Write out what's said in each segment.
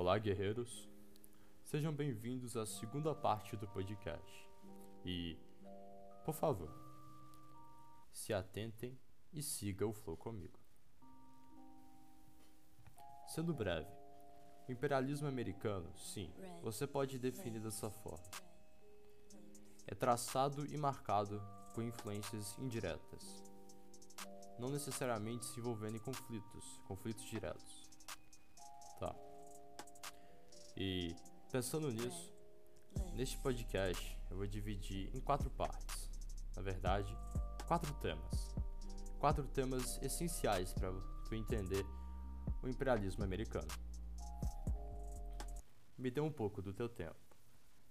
Olá, guerreiros. Sejam bem-vindos à segunda parte do podcast. E, por favor, se atentem e siga o flow comigo. Sendo breve, o imperialismo americano, sim, você pode definir dessa forma. É traçado e marcado por influências indiretas, não necessariamente se envolvendo em conflitos, conflitos diretos. Tá. E pensando nisso, neste podcast eu vou dividir em quatro partes. Na verdade, quatro temas. Quatro temas essenciais para tu entender o imperialismo americano. Me dê um pouco do teu tempo.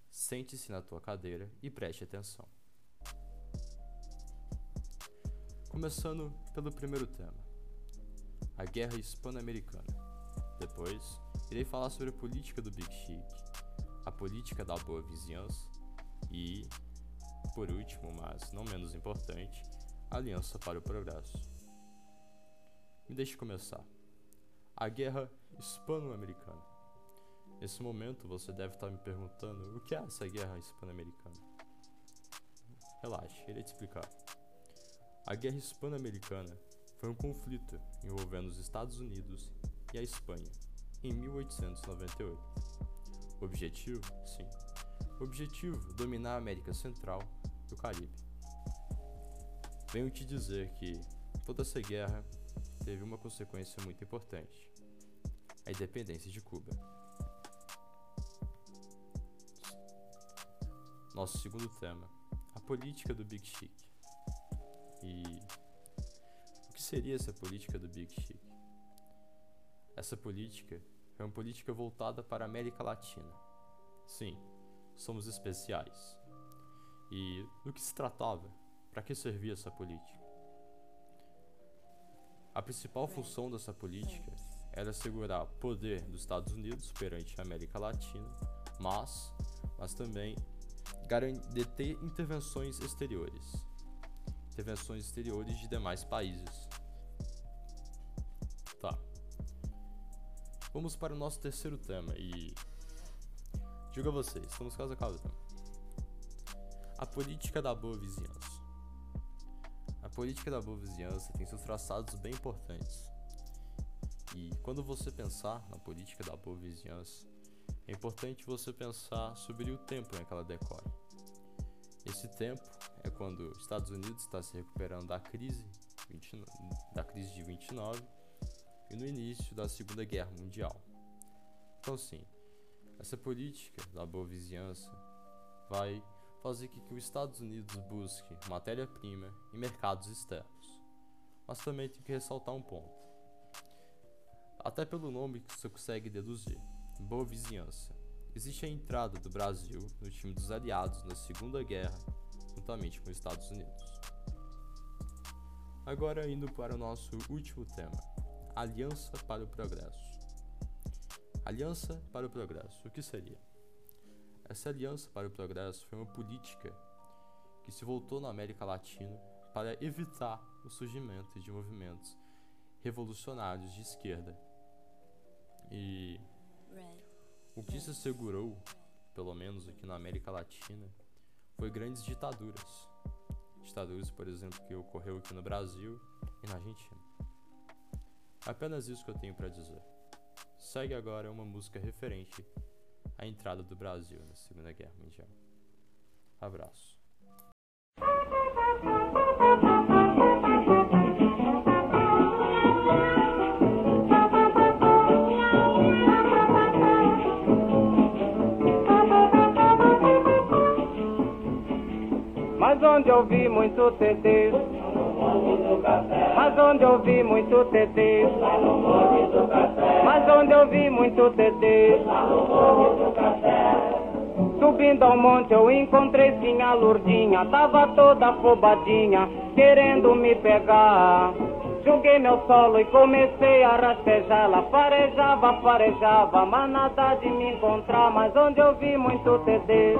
Sente-se na tua cadeira e preste atenção. Começando pelo primeiro tema: a Guerra Hispano-Americana. Depois, irei falar sobre a política do Big Chic, a política da boa vizinhança e, por último, mas não menos importante, a Aliança para o Progresso. Me deixe começar. A Guerra Hispano-Americana. Nesse momento você deve estar me perguntando o que é essa Guerra Hispano-Americana. Relaxe, irei te explicar. A Guerra Hispano-Americana foi um conflito envolvendo os Estados Unidos e a Espanha em 1898. O objetivo? Sim. Objetivo: dominar a América Central e o Caribe. Venho te dizer que toda essa guerra teve uma consequência muito importante: a independência de Cuba. Nosso segundo tema: a política do Big Chic. E o que seria essa política do Big Chic? Essa política é uma política voltada para a América Latina. Sim, somos especiais. E do que se tratava? Para que servia essa política? A principal função dessa política era assegurar poder dos Estados Unidos perante a América Latina, mas, mas também deter intervenções exteriores, intervenções exteriores de demais países. Tá. Vamos para o nosso terceiro tema e digo a vocês, estamos quase acabando. A política da boa vizinhança. A política da boa vizinhança tem seus traçados bem importantes. E quando você pensar na política da boa vizinhança, é importante você pensar sobre o tempo em que ela decorre. Esse tempo é quando os Estados Unidos está se recuperando da crise, 20, da crise de 29 e no início da Segunda Guerra Mundial. Então, sim, essa política da boa vizinhança vai fazer com que os Estados Unidos busque matéria-prima e mercados externos. Mas também tem que ressaltar um ponto. Até pelo nome que você consegue deduzir, boa vizinhança. Existe a entrada do Brasil no time dos aliados na Segunda Guerra, juntamente com os Estados Unidos. Agora indo para o nosso último tema, Aliança para o Progresso. Aliança para o Progresso, o que seria? Essa aliança para o progresso foi uma política que se voltou na América Latina para evitar o surgimento de movimentos revolucionários de esquerda. E o que se assegurou, pelo menos aqui na América Latina, foi grandes ditaduras. Ditaduras, por exemplo, que ocorreu aqui no Brasil e na Argentina. Apenas isso que eu tenho para dizer. Segue agora uma música referente a entrada do Brasil na Segunda Guerra Mundial. Abraço. Mas onde eu vi muito TT Mas onde eu vi muito TT Mas onde eu vi muito TT Subindo ao monte eu encontrei sim a Lourdinha Tava toda afobadinha, querendo me pegar Joguei meu solo e comecei a rastejá-la. Farejava, farejava, mas nada de me encontrar. Mas onde eu vi muito TD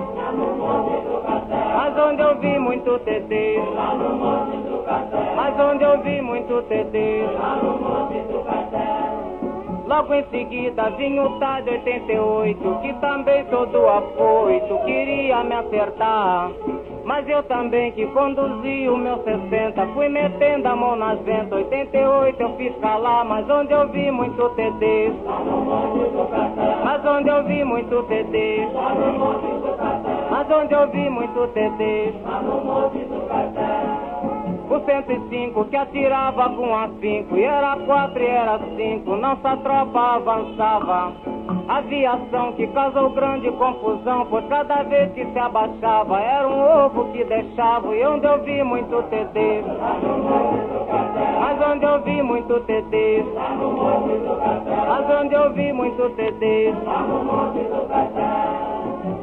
Mas onde eu vi muito TD Mas onde eu vi muito TD Logo em seguida vinha o TAD 88, que também todo apoito queria me acertar. Mas eu também que conduzi o meu 60 Fui metendo a mão nas ventas. 88 eu fiz calar Mas onde eu vi muito TD Mas onde eu vi muito TD Mas onde eu vi muito TD o 105 que atirava com a 5 E era 4 e era 5 Nossa tropa avançava Aviação que causou grande confusão Pois cada vez que se abaixava Era um ovo que deixava E onde eu vi muito TD Mas onde eu vi muito TD Mas onde eu vi muito TD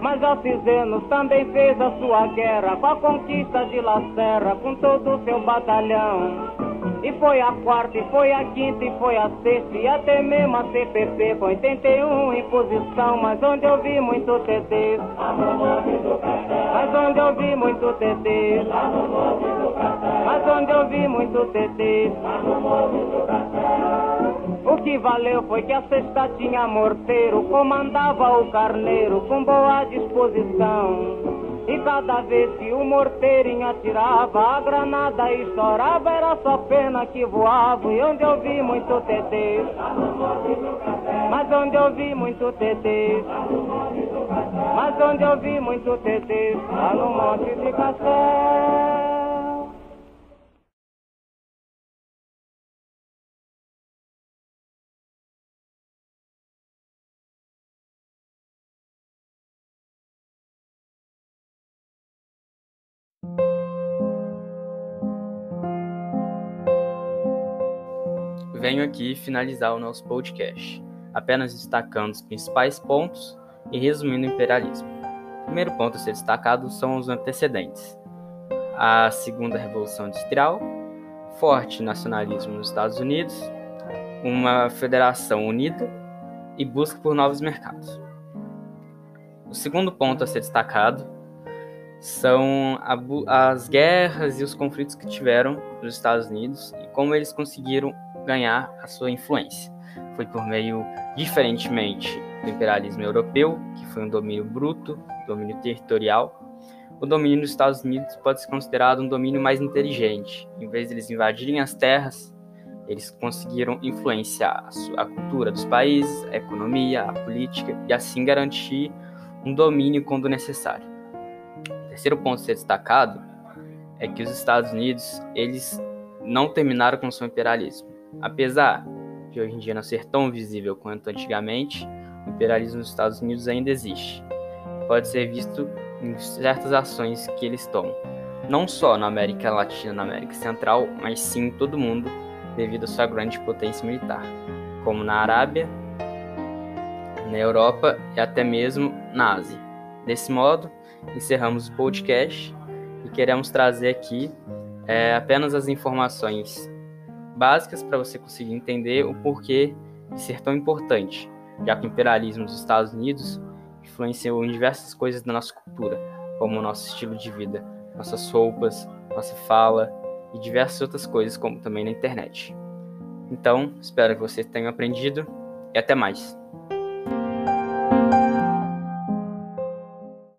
mas Alcizenos também fez a sua guerra com a conquista de La Serra, com todo o seu batalhão. E foi a quarta, e foi a quinta, e foi a sexta, e até mesmo a CPP com 81 em posição. Mas onde eu vi muito TT, mas onde eu vi muito TT, mas onde eu vi muito TT. O que valeu foi que a sexta tinha morteiro, comandava o carneiro com boa disposição. Cada vez que o morteirinho atirava, a granada estourava, era só pena que voava. E onde eu vi muito TT, mas onde eu vi muito TT, mas onde eu vi muito TT, lá no Monte de Castelo. Venho aqui finalizar o nosso podcast, apenas destacando os principais pontos e resumindo o imperialismo. O primeiro ponto a ser destacado são os antecedentes. A Segunda Revolução Industrial, forte nacionalismo nos Estados Unidos, uma federação unida e busca por novos mercados. O segundo ponto a ser destacado são as guerras e os conflitos que tiveram nos Estados Unidos e como eles conseguiram ganhar a sua influência. Foi por meio, diferentemente do imperialismo europeu, que foi um domínio bruto, domínio territorial, o domínio dos Estados Unidos pode ser considerado um domínio mais inteligente. Em vez de eles invadirem as terras, eles conseguiram influenciar a cultura dos países, a economia, a política e assim garantir um domínio quando necessário. O terceiro ponto a ser destacado é que os Estados Unidos eles não terminaram com seu imperialismo. Apesar de hoje em dia não ser tão visível quanto antigamente, o imperialismo dos Estados Unidos ainda existe. Pode ser visto em certas ações que eles tomam, não só na América Latina e na América Central, mas sim em todo o mundo, devido à sua grande potência militar, como na Arábia, na Europa e até mesmo na Ásia. Desse modo, encerramos o podcast e queremos trazer aqui é, apenas as informações básicas para você conseguir entender o porquê de ser tão importante, já que o imperialismo dos Estados Unidos influenciou em diversas coisas da nossa cultura, como o nosso estilo de vida, nossas roupas, nossa fala e diversas outras coisas, como também na internet. Então, espero que vocês tenham aprendido e até mais.